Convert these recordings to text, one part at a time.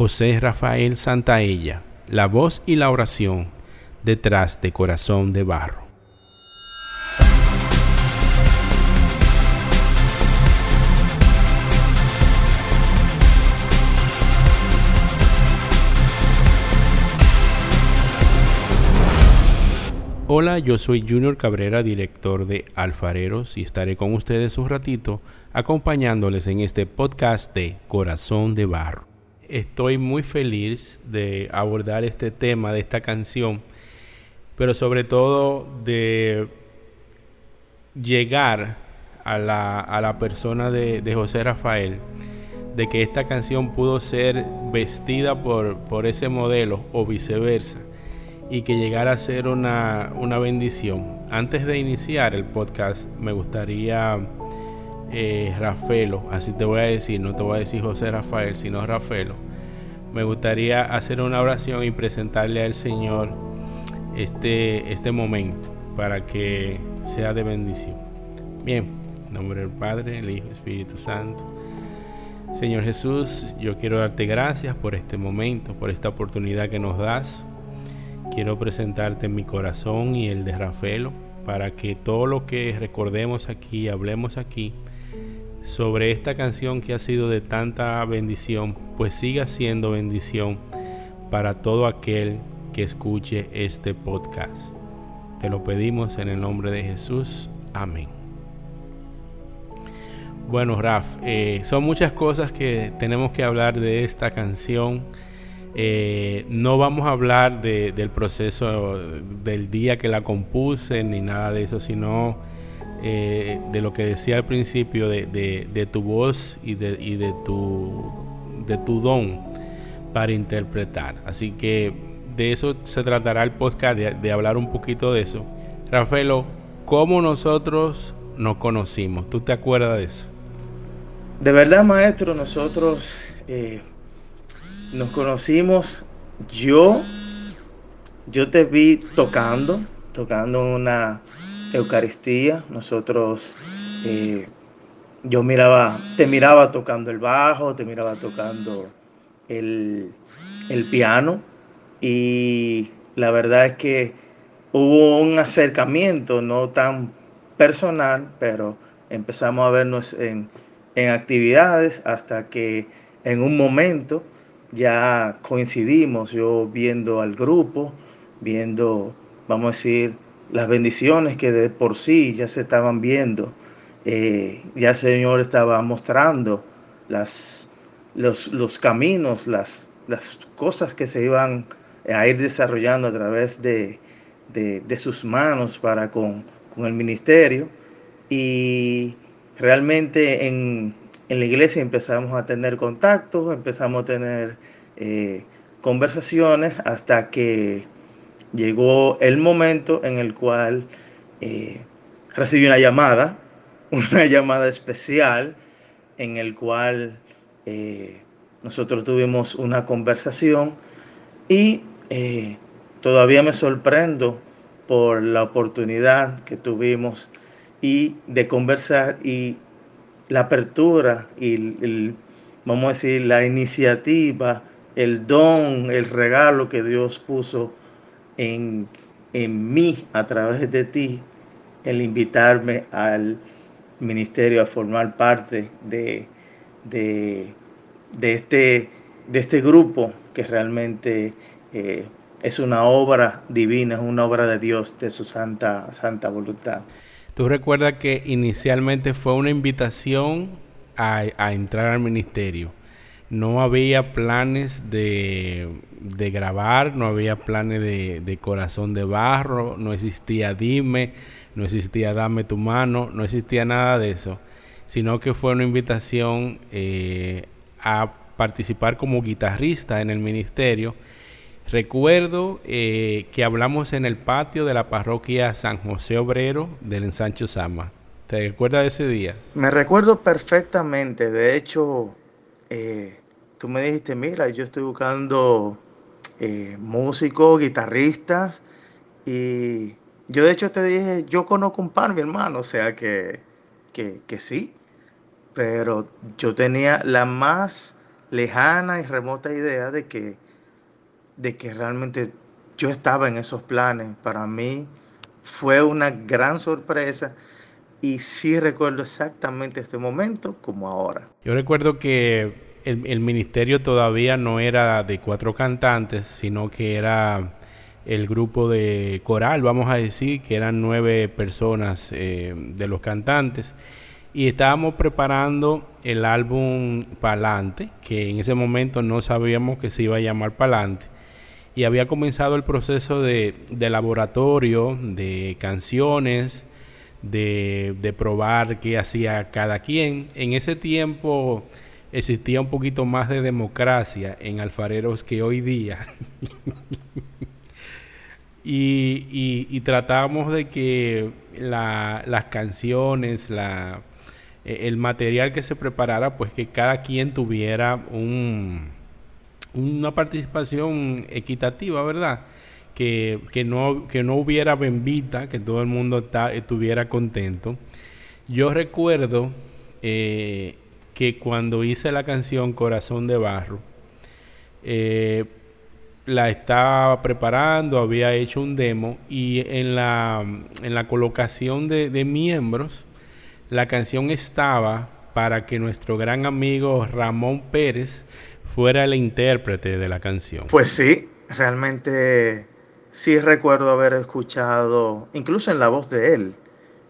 José Rafael Santaella, la voz y la oración detrás de Corazón de Barro. Hola, yo soy Junior Cabrera, director de Alfareros, y estaré con ustedes un ratito acompañándoles en este podcast de Corazón de Barro. Estoy muy feliz de abordar este tema de esta canción, pero sobre todo de llegar a la, persona de, José Rafael, de que esta canción pudo ser vestida por, por ese modelo o viceversa y que llegara a ser una, bendición. Antes de iniciar el podcast, me gustaría, eh, Rafaelo, así te voy a decir, no te voy a decir José Rafael, sino Rafaelo, me gustaría hacer una oración y presentarle al Señor este, este momento para que sea de bendición. Bien, en nombre del Padre, el Hijo, Espíritu Santo. Señor Jesús, yo quiero darte gracias por este momento, por esta oportunidad que nos das quiero presentarte mi corazón y el de Rafaelo para que todo lo que recordemos aquí, hablemos aquí sobre esta canción que ha sido de tanta bendición, pues siga siendo bendición para todo aquel que escuche este podcast. Te lo pedimos en el nombre de Jesús. Amén. Bueno, Raf, eh, son muchas cosas que tenemos que hablar de esta canción. Eh, no vamos a hablar del proceso del día que la compuse ni nada de eso, sino eh, de lo que decía al principio de, tu voz y, de, tu, de tu don para interpretar. Así que de eso se tratará el podcast, de, hablar un poquito de eso. Rafaelo, ¿cómo nosotros nos conocimos? ¿Tú te acuerdas de eso? De verdad, maestro, nosotros eh, nos conocimos, yo, yo te vi tocando, tocando una Eucaristía. Nosotros, eh, yo miraba, te miraba tocando el bajo, te miraba tocando el, el piano y la verdad es que hubo un acercamiento no tan personal, pero empezamos a vernos en, en actividades hasta que en un momento ya coincidimos, yo viendo al grupo, viendo, vamos a decir, las bendiciones que de por sí ya se estaban viendo. Eh, ya el Señor estaba mostrando las, los, caminos, las, las, cosas que se iban a ir desarrollando a través de, sus manos para con, con, el ministerio. Y realmente en, en la iglesia empezamos a tener contactos, empezamos a tener eh, conversaciones hasta que llegó el momento en el cual eh, recibí una llamada, una llamada especial en el cual eh, nosotros tuvimos una conversación y todavía me sorprendo por la oportunidad que tuvimos y de conversar y la apertura y el, vamos a decir, la iniciativa, el don, el regalo que Dios puso en, en mí a través de ti, el invitarme al ministerio a formar parte de, de, este, de este grupo que realmente eh, es una obra divina, es una obra de Dios, de su santa, santa voluntad. Tú recuerdas que inicialmente fue una invitación a, entrar al ministerio. No había planes de, grabar, no había planes de, corazón de barro, no existía dime, no existía dame tu mano, no existía nada de eso, sino que fue una invitación eh, a participar como guitarrista en el ministerio Recuerdo eh, que hablamos en el patio de la parroquia San José Obrero del Ensancho Sama. ¿Te recuerdas de ese día? Me recuerdo perfectamente. De hecho, eh, tú me dijiste, mira, yo estoy buscando eh, músicos, guitarristas. Y yo de hecho te dije, yo conozco un par, mi hermano. O sea que, que, que sí. Pero yo tenía la más lejana y remota idea de que, de que realmente yo estaba en esos planes. Para mí fue una gran sorpresa y sí recuerdo exactamente este momento como ahora. Yo recuerdo que el, ministerio todavía no era de cuatro cantantes, sino que era el grupo de coral, vamos a decir, que eran nueve personas eh, de los cantantes. Y estábamos preparando el álbum Palante, que en ese momento no sabíamos que se iba a llamar Palante. Y había comenzado el proceso de, laboratorio, de canciones, de, de probar qué hacía cada quien. En ese tiempo existía un poquito más de democracia en alfareros que hoy día. y, y, tratamos de que las canciones, la, e, el material que se preparara, pues que cada quien tuviera un, una participación equitativa, ¿verdad? Que, que, no, que no hubiera bembita, que todo el mundo estuviera contento. Yo recuerdo eh, que cuando hice la canción Corazón de Barro, eh, la estaba preparando, había hecho un demo y en la, en la colocación de, de miembros, la canción estaba para que nuestro gran amigo Ramón Pérez fuera el intérprete de la canción. Pues sí, realmente sí recuerdo haber escuchado, incluso en la voz de él,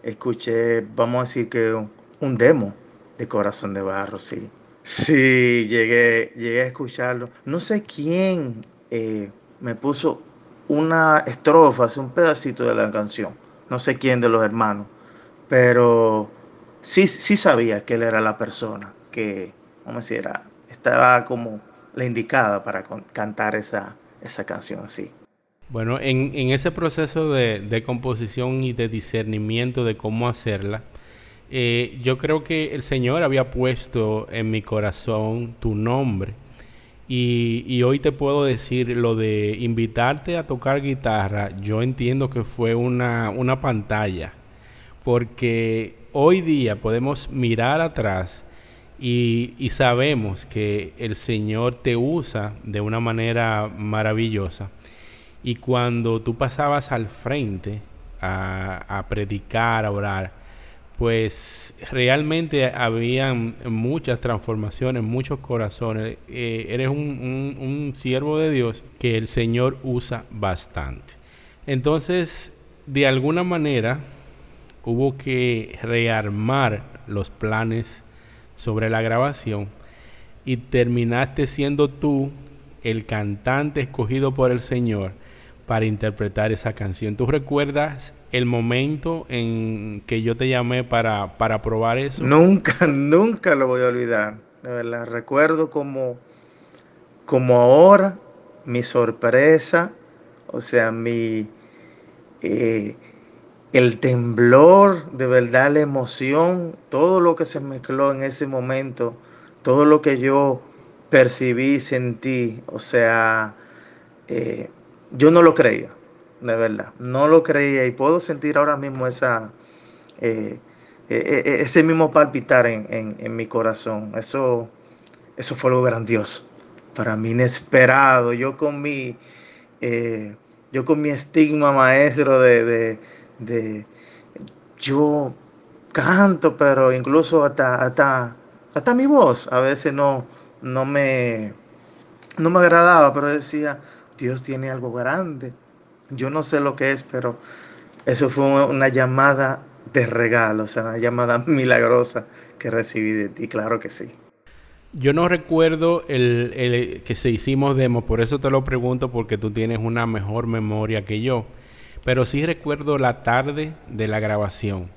escuché, vamos a decir que un demo de Corazón de Barro, sí. Sí, llegué, llegué a escucharlo. No sé quién eh, me puso una estrofa, un pedacito de la canción. No sé quién de los hermanos, pero sí, sí sabía que él era la persona que, vamos a decir, estaba como la indicada para cantar esa, esa canción así. Bueno, en, en ese proceso de, de, composición y de discernimiento de cómo hacerla, eh, yo creo que el Señor había puesto en mi corazón tu nombre. Y, hoy te puedo decir lo de invitarte a tocar guitarra, yo entiendo que fue una, una pantalla, porque hoy día podemos mirar atrás y, y, sabemos que el Señor te usa de una manera maravillosa. Y cuando tú pasabas al frente a, a predicar, a orar, pues realmente habían muchas transformaciones, muchos corazones. Eh, eres un, siervo de Dios que el Señor usa bastante. Entonces, de alguna manera, hubo que rearmar los planes sobre la grabación y terminaste siendo tú el cantante escogido por el Señor para interpretar esa canción. ¿Tú recuerdas el momento en que yo te llamé para, para probar eso? Nunca, nunca lo voy a olvidar. De verdad, recuerdo como, como ahora mi sorpresa, o sea, mi eh, el temblor, de verdad, la emoción, todo lo que se mezcló en ese momento, todo lo que yo percibí, sentí, o sea, eh, yo no lo creía de verdad. No lo creía y puedo sentir ahora mismo esa, eh, eh, eh, ese mismo palpitar en, mi corazón. Eso, eso fue algo grandioso, para mí inesperado. Yo con mi, yo con mi estigma maestro de, de, yo canto, pero incluso hasta, hasta, hasta mi voz a veces no, no, me, no me agradaba, pero decía, Dios tiene algo grande yo no sé lo que es, pero eso fue una llamada de regalo, o sea, una llamada milagrosa que recibí de ti, claro que sí. Yo no recuerdo el, que se hicimos demo, por eso te lo pregunto, porque tú tienes una mejor memoria que yo. Pero sí recuerdo la tarde de la grabación.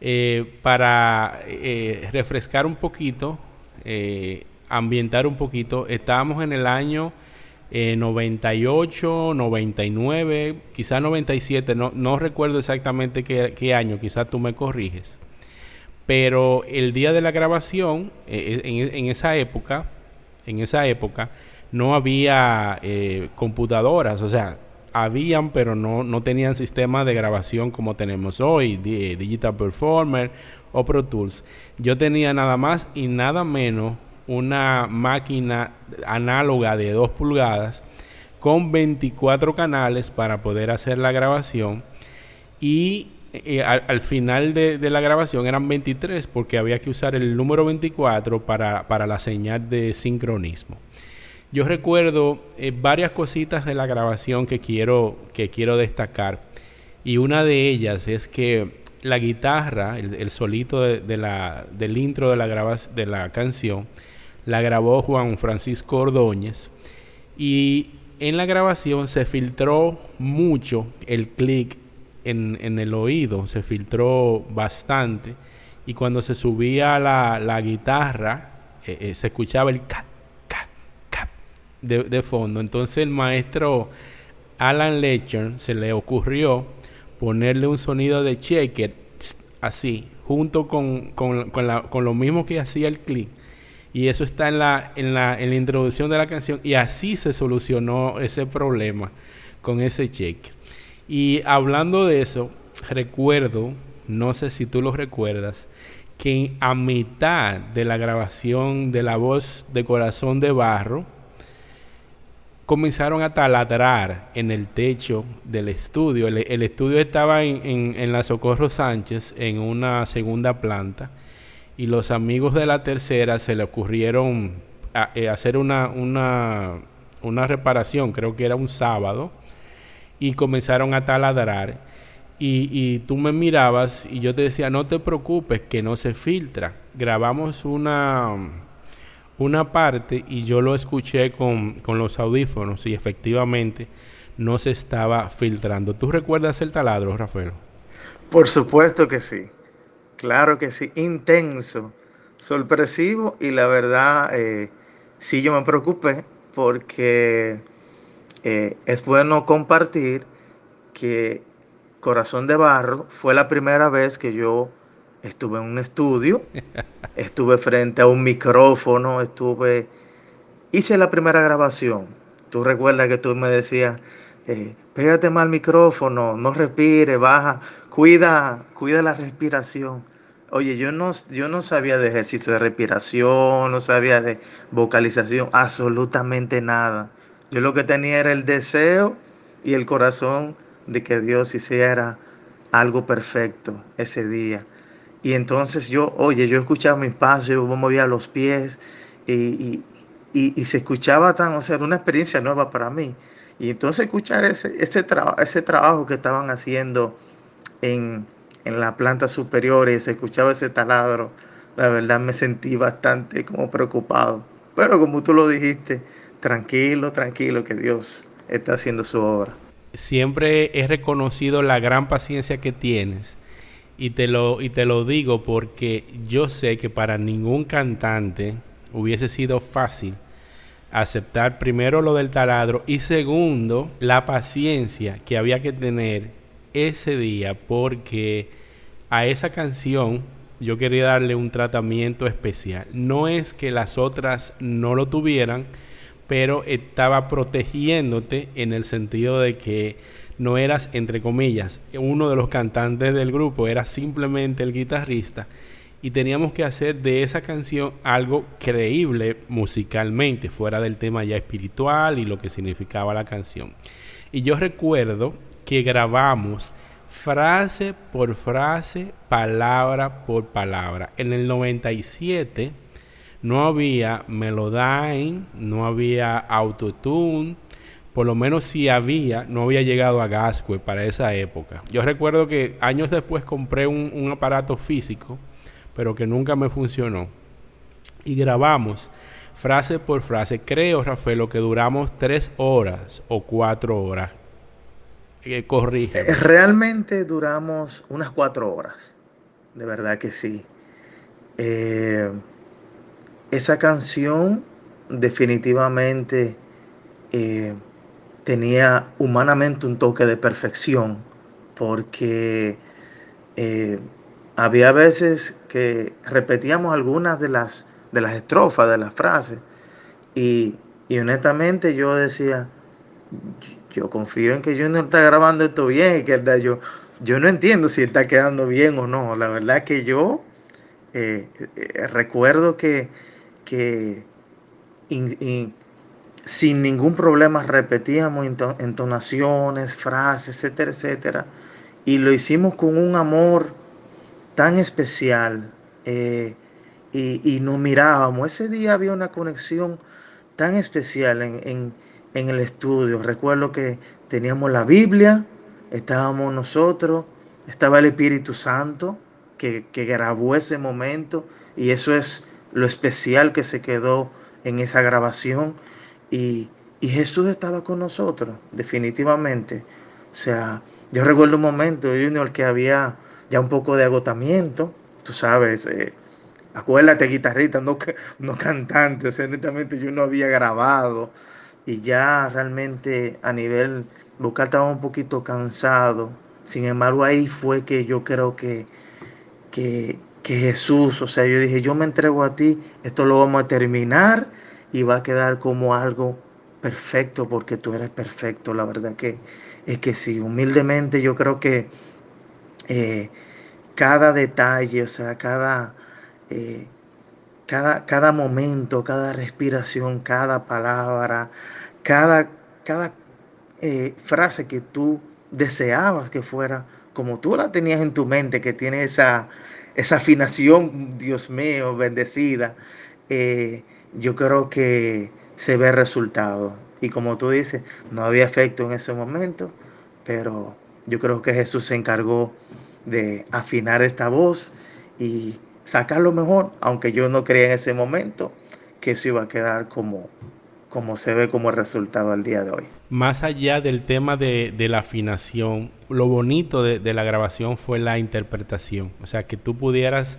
Eh, para eh, refrescar un poquito, eh, ambientar un poquito, estábamos en el año 98, 99, quizás 97, no, no recuerdo exactamente qué, año, quizás tú me corriges. Pero el día de la grabación, eh, eh, en, esa época, en esa época, no había eh, computadoras, o sea, habían, pero no, no tenían sistema de grabación como tenemos hoy, Digital Performer o Pro Tools. Yo tenía nada más y nada menos una máquina análoga de 2 pulgadas con 24 canales para poder hacer la grabación y eh, al, final de, la grabación eran 23 porque había que usar el número 24 para, la señal de sincronismo. Yo recuerdo eh, varias cositas de la grabación que quiero, que quiero destacar y una de ellas es que la guitarra, el, solito de, la, del intro de la, de la canción, la grabó Juan Francisco Ordóñez y en la grabación se filtró mucho el clic en, en, el oído, se filtró bastante y cuando se subía la, la guitarra eh, eh, se escuchaba el cap, cap, cap de, de, fondo. Entonces el maestro Alan Lecter se le ocurrió ponerle un sonido de checker así, junto con, con, con, la, con lo mismo que hacía el clic. Y eso está en la, en, la, en la introducción de la canción. Y así se solucionó ese problema con ese check. Y hablando de eso, recuerdo, no sé si tú lo recuerdas, que a mitad de la grabación de la voz de Corazón de Barro, comenzaron a taladrar en el techo del estudio. El, estudio estaba en, en, la Socorro Sánchez, en una segunda planta, y los amigos de la tercera se le ocurrieron eh, hacer una, una, una reparación, creo que era un sábado, y comenzaron a taladrar. Y, tú me mirabas y yo te decía, no te preocupes, que no se filtra. Grabamos una una parte y yo lo escuché con, los audífonos y efectivamente no se estaba filtrando. ¿Tú recuerdas el taladro, Rafael? Por supuesto que sí. Claro que sí. Intenso, sorpresivo y la verdad eh, sí yo me preocupé porque eh, es bueno compartir que Corazón de Barro fue la primera vez que yo estuve en un estudio, estuve frente a un micrófono, estuve, hice la primera grabación. Tú recuerdas que tú me decías, eh, pégate mal al micrófono, no respire, baja, cuida, cuida la respiración. Oye, yo no, yo no sabía de ejercicio de respiración, no sabía de vocalización, absolutamente nada. Yo lo que tenía era el deseo y el corazón de que Dios hiciera algo perfecto ese día. Y entonces yo, oye, yo escuchaba mi paso, yo movía los pies y, se escuchaba tan, o sea, era una experiencia nueva para mí. Y entonces escuchar ese, ese, ese trabajo que estaban haciendo en, en la planta superior y se escuchaba ese taladro, la verdad me sentí bastante como preocupado. Pero como tú lo dijiste, tranquilo, tranquilo, que Dios está haciendo su obra. Siempre he reconocido la gran paciencia que tienes y te, lo, y te lo digo porque yo sé que para ningún cantante hubiese sido fácil aceptar primero lo del taladro y segundo la paciencia que había que tener ese día porque a esa canción yo quería darle un tratamiento especial. No es que las otras no lo tuvieran, pero estaba protegiéndote en el sentido de que no eras, entre comillas, uno de los cantantes del grupo, era simplemente el guitarrista. Y teníamos que hacer de esa canción algo creíble musicalmente, fuera del tema ya espiritual y lo que significaba la canción. Y yo recuerdo que grabamos frase por frase, palabra por palabra. En el 97 no había Melodyne, no había Autotune, por lo menos si había, no había llegado a Gascue para esa época. Yo recuerdo que años después compré un, aparato físico, pero que nunca me funcionó. Y grabamos frase por frase. Creo, Rafael, que duramos tres horas o cuatro horas. Eh, corrige. Eh, realmente duramos unas cuatro horas. De verdad que sí. Eh, esa canción definitivamente tenía humanamente un toque de perfección, porque eh, había veces que repetíamos algunas de las, de las estrofas, de las frases, y, honestamente yo decía, yo confío en que no está grabando esto bien, que yo, yo no entiendo si está quedando bien o no. La verdad que yo eh, eh, recuerdo que, que sin ningún problema repetíamos entonaciones, frases, etcétera, etcétera. Y lo hicimos con un amor tan especial eh, y, nos mirábamos. Ese día había una conexión tan especial en, el estudio. Recuerdo que teníamos la Biblia, estábamos nosotros, estaba el Espíritu Santo que, que grabó ese momento y eso es lo especial que se quedó en esa grabación. Y, Jesús estaba con nosotros, definitivamente. O sea, yo recuerdo un momento, Junior, que había ya un poco de agotamiento, tú sabes, eh, acuérdate, guitarrita, no, no cantante, o yo no había grabado y ya realmente a nivel vocal estaba un poquito cansado. Sin embargo, ahí fue que yo creo que, que, que Jesús, o sea, yo dije, yo me entrego a ti, esto lo vamos a terminar y va a quedar como algo perfecto porque tú eres perfecto. La verdad que es que sí, humildemente yo creo que eh, cada detalle, o sea, cada, eh, cada, cada momento, cada respiración, cada palabra, cada, cada eh, frase que tú deseabas que fuera como tú la tenías en tu mente, que tiene esa, esa afinación, Dios mío, bendecida yo creo que se ve resultado. Y como tú dices, no había efecto en ese momento, pero yo creo que Jesús se encargó de afinar esta voz y sacar lo mejor, aunque yo no creía en ese momento que eso iba a quedar como, como se ve como resultado al día de hoy. Más allá del tema de, la afinación, lo bonito de, la grabación fue la interpretación. O sea, que tú pudieras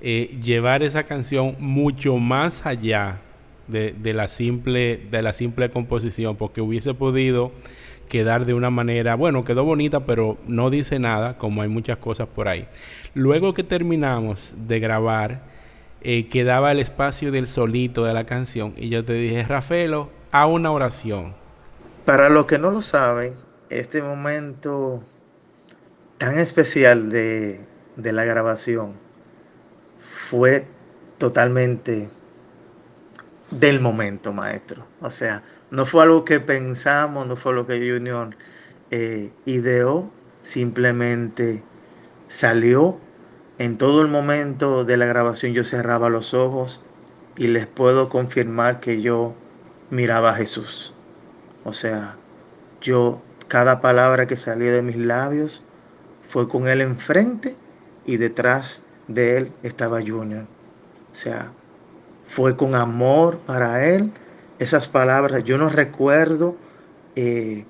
eh, llevar esa canción mucho más allá de, la simple, de la simple composición, porque hubiese podido quedar de una manera, bueno, quedó bonita, pero no dice nada, como hay muchas cosas por ahí. Luego que terminamos de grabar, eh, quedaba el espacio del solito de la canción y yo te dije, Rafaelo, a una oración. Para los que no lo saben, este momento tan especial de, de la grabación fue totalmente del momento, maestro. O sea, no fue algo que pensamos, no fue lo que Junior eh, ideó, simplemente salió. En todo el momento de la grabación yo cerraba los ojos y les puedo confirmar que yo miraba a Jesús. O sea, yo, cada palabra que salió de mis labios fue con Él enfrente y detrás de él estaba Junior. O sea, fue con amor para él esas palabras. Yo no recuerdo eh,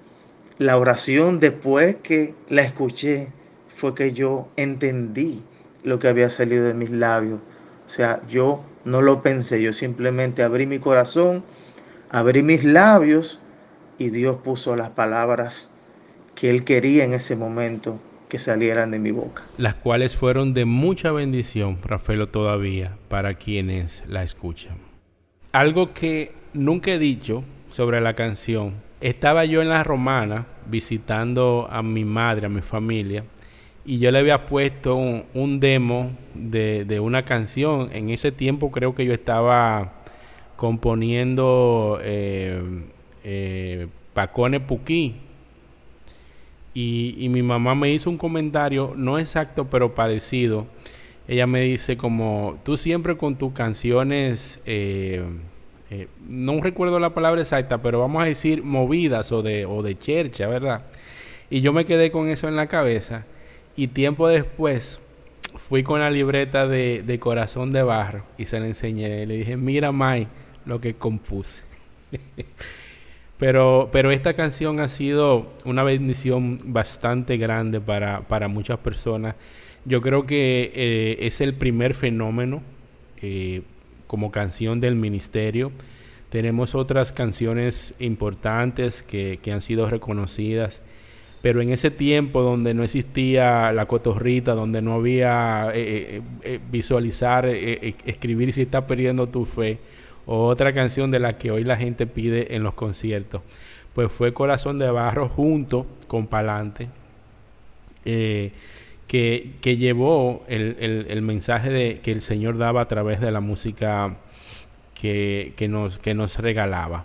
la oración después que la escuché, fue que yo entendí lo que había salido de mis labios. O sea, yo no lo pensé, yo simplemente abrí mi corazón, abrí mis labios y Dios puso las palabras que Él quería en ese momento que salieran de mi boca. Las cuales fueron de mucha bendición, Rafaelo, todavía, para quienes la escuchan. Algo que nunca he dicho sobre la canción. Estaba yo en la romana visitando a mi madre, a mi familia, y yo le había puesto un, demo de, una canción. En ese tiempo creo que yo estaba componiendo eh, eh, Pacone Puquí, y, mi mamá me hizo un comentario, no exacto, pero parecido. Ella me dice como, tú siempre con tus canciones, eh, eh, no recuerdo la palabra exacta, pero vamos a decir movidas o de, o de chercha, ¿verdad? Y yo me quedé con eso en la cabeza. Y tiempo después fui con la libreta de, de Corazón de Barro y se la enseñé. Le dije, mira, May, lo que compuse. Pero, pero esta canción ha sido una bendición bastante grande para, para muchas personas. Yo creo que eh, es el primer fenómeno eh, como canción del ministerio. Tenemos otras canciones importantes que, que, han sido reconocidas, pero en ese tiempo donde no existía la cotorrita, donde no había eh, visualizar, escribir si estás perdiendo tu fe, otra canción de la que hoy la gente pide en los conciertos, pues fue Corazón de Barro junto con Palante, eh, que, llevó el, mensaje de, que el Señor daba a través de la música que, nos, que nos regalaba.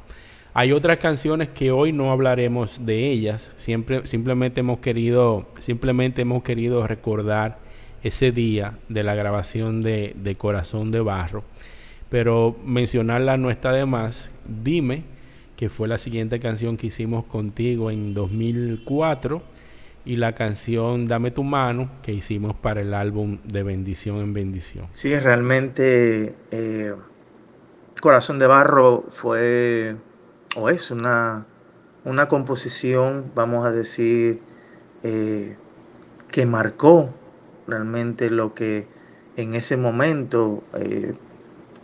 Hay otras canciones que hoy no hablaremos de ellas, Siempre, simplemente, hemos querido, simplemente hemos querido recordar ese día de la grabación de, de Corazón de Barro, pero mencionarla no está de más. Dime, que fue la siguiente canción que hicimos contigo en 2004 y la canción Dame tu mano que hicimos para el álbum de Bendición en Bendición. Sí, realmente eh, Corazón de Barro fue o es una, una composición, vamos a decir, eh, que marcó realmente lo que en ese momento eh,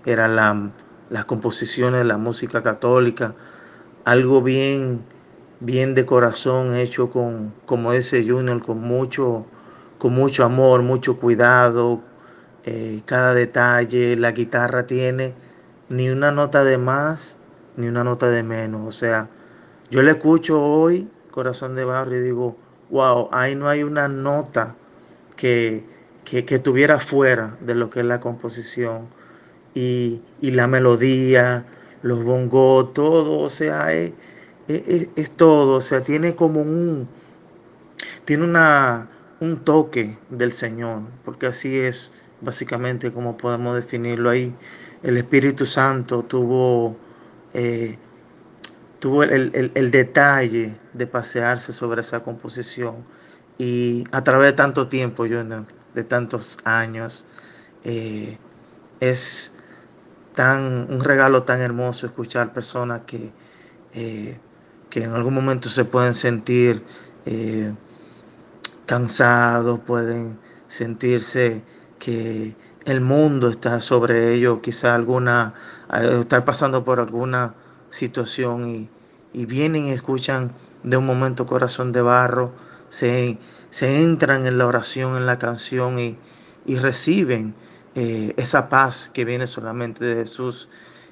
eran las composiciones de la música católica, algo bien, bien de corazón, hecho con, como ese Junior, con mucho, con mucho amor, mucho cuidado, eh, cada detalle, la guitarra tiene ni una nota de más ni una nota de menos. O sea, yo le escucho hoy Corazón de Barrio y digo, wow, ahí no hay una nota que, que, estuviera fuera de lo que es la composición. Y, la melodía, los bongos, todo, o sea, es, es, todo, o sea, tiene como un, tiene una, un toque del Señor, porque así es básicamente como podemos definirlo ahí. El Espíritu Santo tuvo eh, tuvo el, detalle de pasearse sobre esa composición y a través de tanto tiempo, yo de tantos años, eh, es tan un regalo tan hermoso escuchar personas que, eh, que en algún momento se pueden sentir cansados, pueden sentirse que el mundo está sobre ellos, quizá alguna estar pasando por alguna situación y, vienen y escuchan de un momento corazón de barro, se, se entran en la oración, en la canción y, reciben eh, esa paz que viene solamente de Jesús.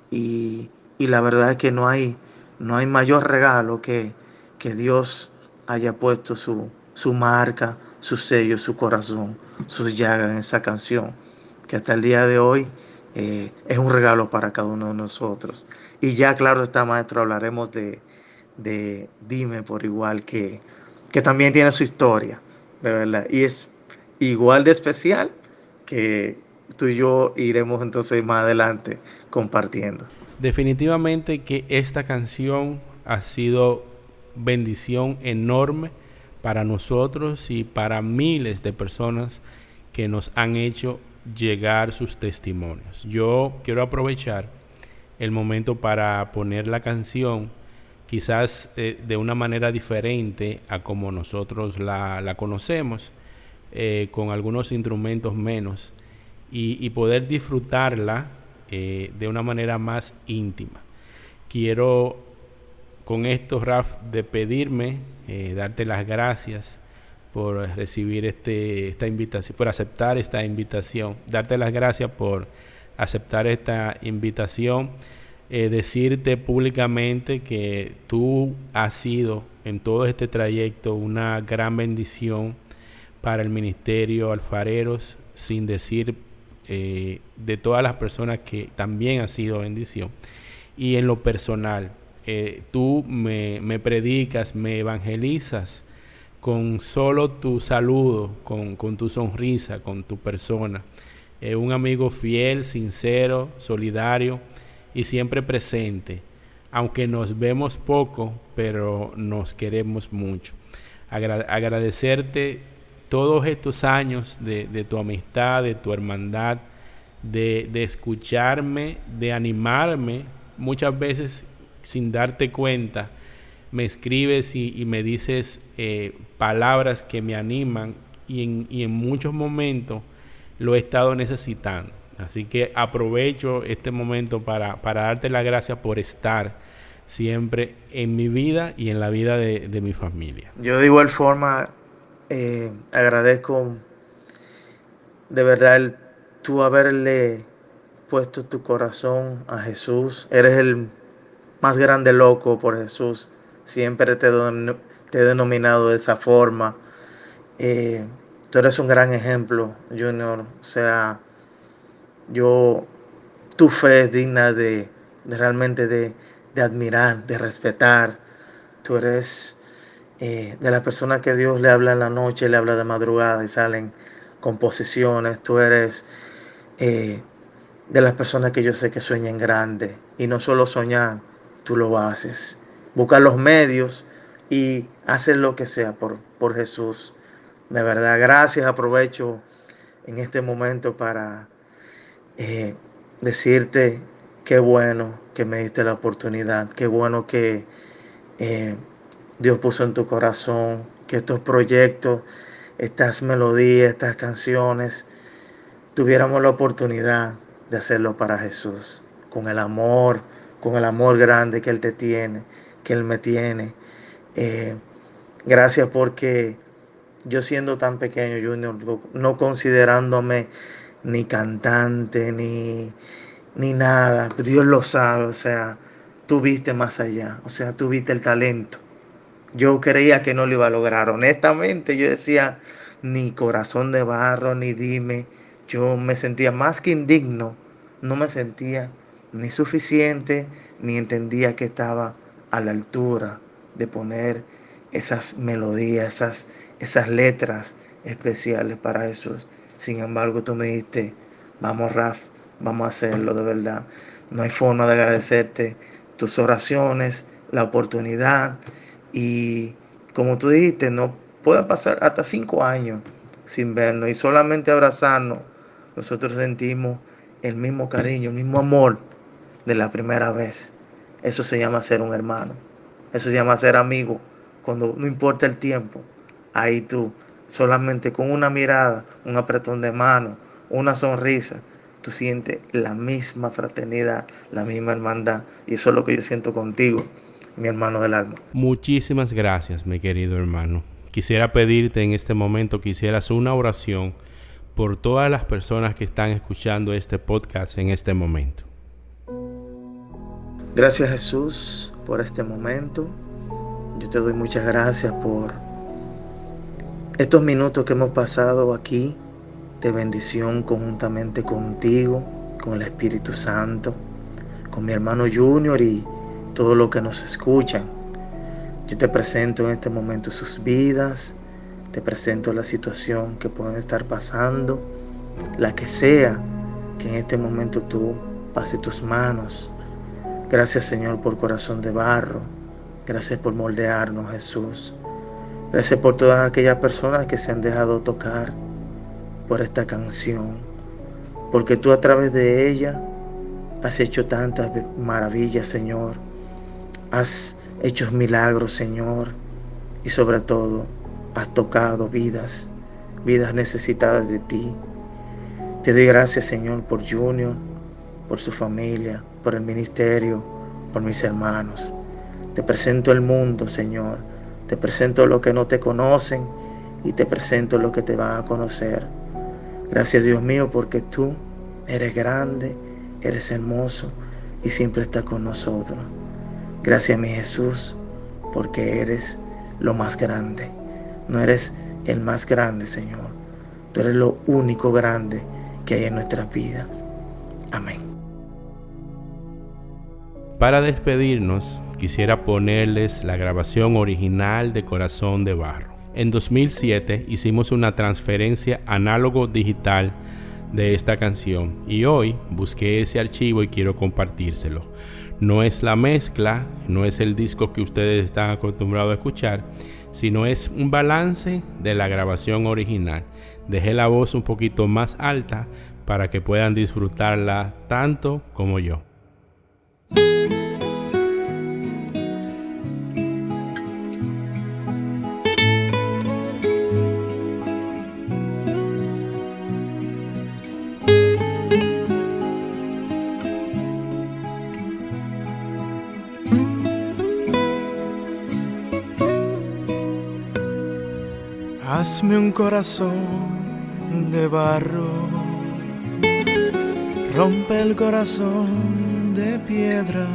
Y, la verdad es que no hay, no hay mayor regalo que, que Dios haya puesto su, su marca, su sello, su corazón, su llaga en esa canción, hasta el día de hoy eh, es un regalo para cada uno de nosotros. Y ya, claro está, maestro, hablaremos de, de Dime por igual, que, que también tiene su historia, de verdad. Y es igual de especial que tú y yo iremos entonces más adelante compartiendo. Definitivamente que esta canción ha sido bendición enorme para nosotros y para miles de personas que nos han hecho llegar sus testimonios. Yo quiero aprovechar el momento para poner la canción quizás eh, de una manera diferente a como nosotros la, conocemos, eh, con algunos instrumentos menos, y, poder disfrutarla eh, de una manera más íntima. Quiero con esto, Raf, de pedirme, darte las gracias por recibir este, esta invitación, por aceptar esta invitación, darte las gracias por aceptar esta invitación, eh, decirte públicamente que tú has sido en todo este trayecto una gran bendición para el ministerio Alfareros, sin decir eh, de todas las personas que también ha sido bendición. Y en lo personal, eh, tú me, me predicas, me evangelizas con solo tu saludo, con, tu sonrisa, con tu persona. Un amigo fiel, sincero, solidario y siempre presente. Aunque nos vemos poco, pero nos queremos mucho. agradecerte todos estos años de, tu amistad, de tu hermandad, de, escucharme, de animarme, muchas veces sin darte cuenta me escribes y, me dices eh, palabras que me animan y en, muchos momentos lo he estado necesitando. Así que aprovecho este momento para, para darte las gracias por estar siempre en mi vida y en la vida de, mi familia. Yo de igual forma eh, agradezco de verdad el, tú haberle puesto tu corazón a Jesús. Eres el más grande loco por Jesús. Siempre te, he denominado de esa forma. Eh, tú eres un gran ejemplo, Junior. O sea, yo tu fe es digna de, realmente de, admirar, de respetar. Tú eres eh, de las personas que Dios le habla en la noche, le habla de madrugada y salen composiciones. Tú eres eh, de las personas que yo sé que sueñan grande. Y no solo soñar, tú lo haces. Buscar los medios y hacer lo que sea por, por Jesús. De verdad, gracias. Aprovecho en este momento para eh, decirte qué bueno que me diste la oportunidad, qué bueno que eh, Dios puso en tu corazón, que estos proyectos, estas melodías, estas canciones, tuviéramos la oportunidad de hacerlo para Jesús, con el amor, con el amor grande que Él te tiene, que Él me tiene. Eh, gracias porque yo siendo tan pequeño, Junior, no considerándome ni cantante, ni, ni nada, Dios lo sabe, o sea, tú viste más allá, o sea, tú viste el talento. Yo creía que no lo iba a lograr, honestamente, yo decía, ni corazón de barro, ni dime, yo me sentía más que indigno, no me sentía ni suficiente, ni entendía que estaba a la altura de poner esas melodías, esas esas letras especiales para Jesús. Sin embargo, tú me dijiste, vamos Raf, vamos a hacerlo de verdad. No hay forma de agradecerte tus oraciones, la oportunidad y como tú dijiste, no puede pasar hasta cinco años sin vernos y solamente abrazarnos. Nosotros sentimos el mismo cariño, el mismo amor de la primera vez. Eso se llama ser un hermano. Eso se llama ser amigo. Cuando no importa el tiempo, ahí tú, solamente con una mirada, un apretón de mano, una sonrisa, tú sientes la misma fraternidad, la misma hermandad. Y eso es lo que yo siento contigo, mi hermano del alma. Muchísimas gracias, mi querido hermano. Quisiera pedirte en este momento que hicieras una oración por todas las personas que están escuchando este podcast en este momento. Gracias Jesús por este momento. Yo te doy muchas gracias por estos minutos que hemos pasado aquí de bendición conjuntamente contigo, con el Espíritu Santo, con mi hermano Junior y todos los que nos escuchan. Yo te presento en este momento sus vidas, te presento la situación que pueden estar pasando, la que sea, que en este momento tú pase tus manos. Gracias Señor por corazón de barro, gracias por moldearnos Jesús. Gracias por todas aquellas personas que se han dejado tocar por esta canción, porque tú a través de ella has hecho tantas maravillas, Señor. Has hecho milagros, Señor, y sobre todo has tocado vidas, vidas necesitadas de ti. Te doy gracias, Señor, por Junior, por su familia, por el ministerio, por mis hermanos. Te presento el mundo, Señor te presento lo que no te conocen y te presento lo que te van a conocer. Gracias Dios mío porque tú eres grande, eres hermoso y siempre estás con nosotros. Gracias mi Jesús porque eres lo más grande. No eres el más grande, Señor. Tú eres lo único grande que hay en nuestras vidas. Amén. Para despedirnos, quisiera ponerles la grabación original de Corazón de Barro. En 2007 hicimos una transferencia análogo digital de esta canción y hoy busqué ese archivo y quiero compartírselo. No es la mezcla, no es el disco que ustedes están acostumbrados a escuchar, sino es un balance de la grabación original. Dejé la voz un poquito más alta para que puedan disfrutarla tanto como yo. Un corazón de barro, rompe el corazón de piedra,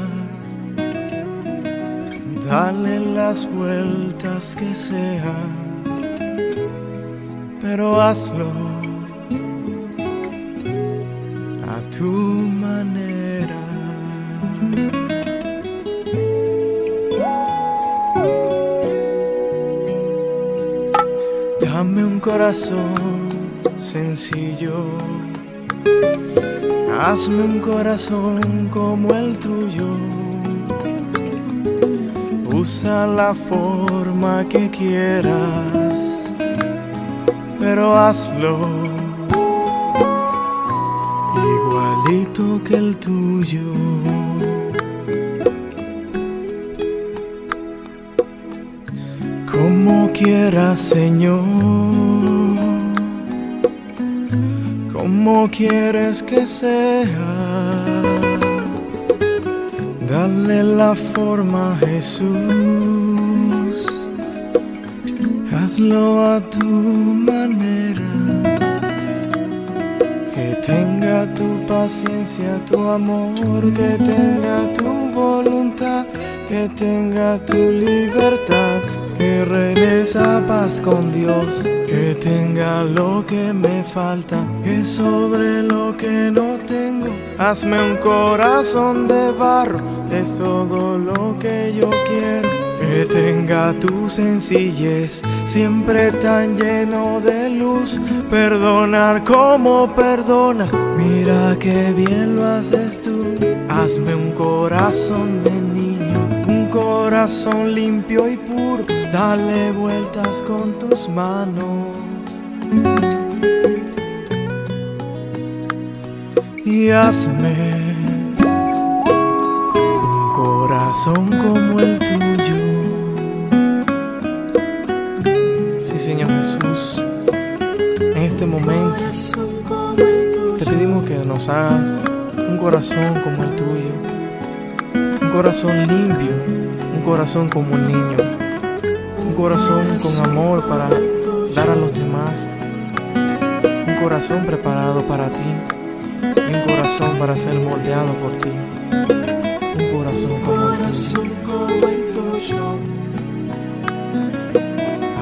dale las vueltas que sea, pero hazlo Dame un corazón sencillo. Hazme un corazón como el tuyo. Usa la forma que quieras, pero hazlo igualito que el tuyo. Como quieras, Señor. Como quieres que sea. Dale la forma, Jesús. Hazlo a tu manera. Que tenga tu paciencia, tu amor, que tenga tu voluntad, que tenga tu libertad que reine esa paz con Dios, que tenga lo que me falta, que sobre lo que no tengo, hazme un corazón de barro, es todo lo que yo quiero, que tenga tu sencillez, siempre tan lleno de luz, perdonar como perdonas, mira que bien lo haces tú, hazme un corazón de niño, un corazón limpio y puro Dale vueltas con tus manos. Y hazme un corazón como el tuyo. Sí, Señor Jesús, en este momento te pedimos que nos hagas un corazón como el tuyo. Un corazón limpio, un corazón como un niño corazón con amor para dar a los demás. Un corazón preparado para ti. Un corazón para ser moldeado por ti. Un corazón como el tuyo.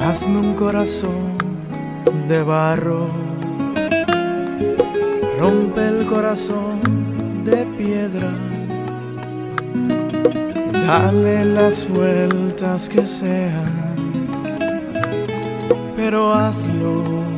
Hazme un corazón de barro. Rompe el corazón de piedra. Dale las vueltas que sean pero hazlo